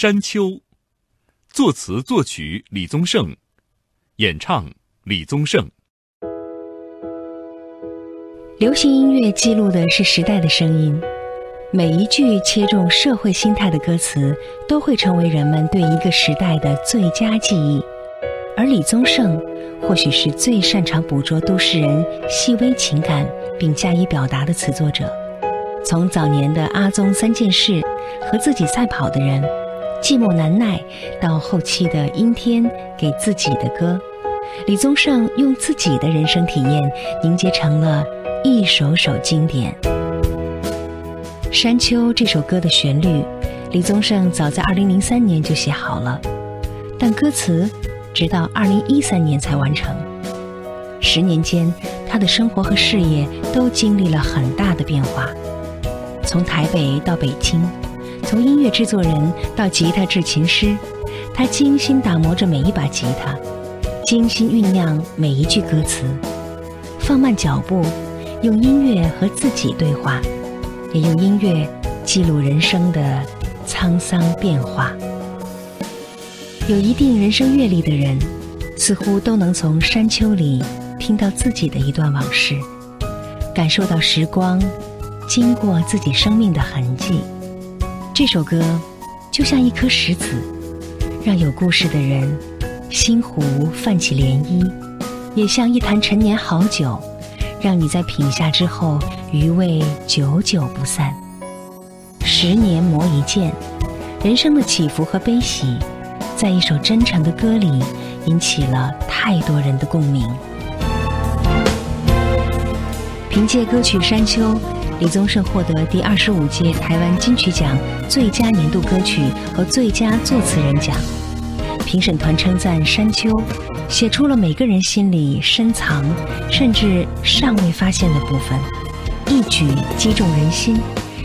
山丘》，作词作曲李宗盛，演唱李宗盛。流行音乐记录的是时代的声音，每一句切中社会心态的歌词，都会成为人们对一个时代的最佳记忆。而李宗盛，或许是最擅长捕捉都市人细微情感并加以表达的词作者。从早年的《阿宗三件事》和自己赛跑的人，寂寞难耐，到后期的《阴天给自己的歌》，李宗盛用自己的人生体验凝结成了。一首首经典，《山丘》这首歌的旋律，李宗盛早在2003年就写好了，但歌词直到2013年才完成。十年间，他的生活和事业都经历了很大的变化，从台北到北京，从音乐制作人到吉他制琴师，他精心打磨着每一把吉他，精心酝酿每一句歌词，放慢脚步。用音乐和自己对话，也用音乐记录人生的沧桑变化。有一定人生阅历的人，似乎都能从山丘里听到自己的一段往事，感受到时光经过自己生命的痕迹。这首歌就像一颗石子，让有故事的人心湖泛起涟漪，也像一坛陈年好酒。让你在品下之后余味久久不散。十年磨一剑，人生的起伏和悲喜，在一首真诚的歌里引起了太多人的共鸣。凭借歌曲《山丘》，李宗盛获得第二十五届台湾金曲奖最佳年度歌曲和最佳作词人奖。评审团称赞《山丘》。写出了每个人心里深藏甚至尚未发现的部分，一举击中人心，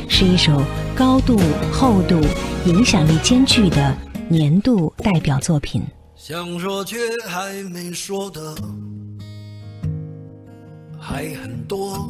是一首高度、厚度、影响力兼具的年度代表作品。想说却还没说的还很多，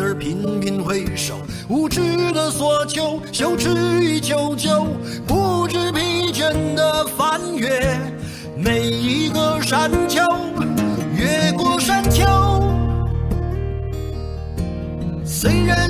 而频频回首，无知的索求，羞耻与求救，不知疲倦的翻越每一个山丘，越过山丘。虽然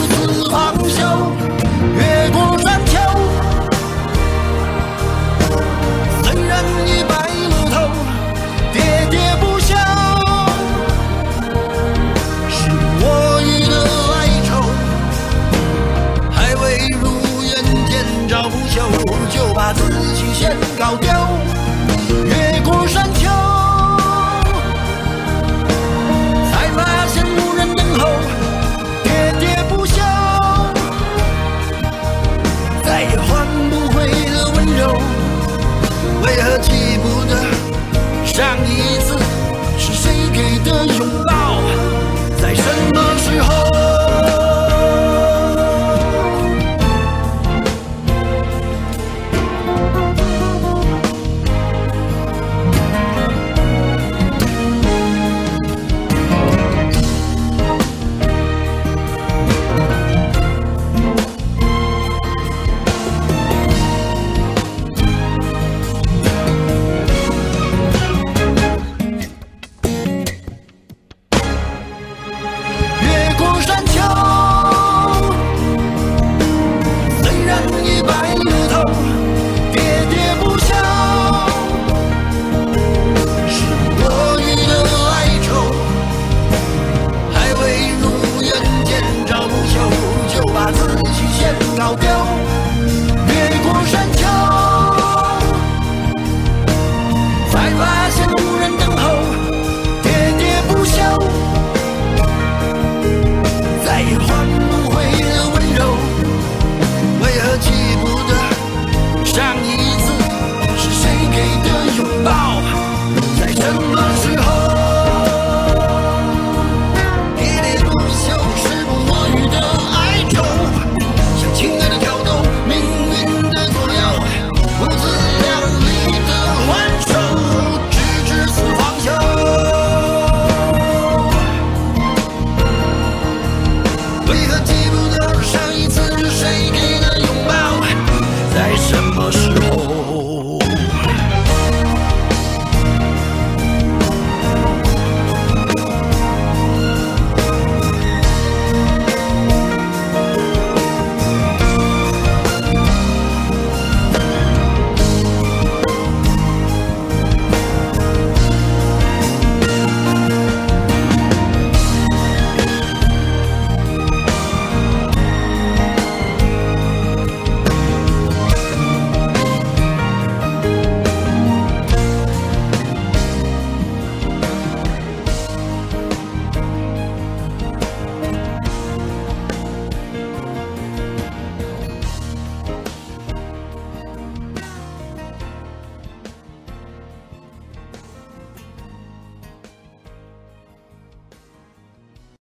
把自己先搞掉。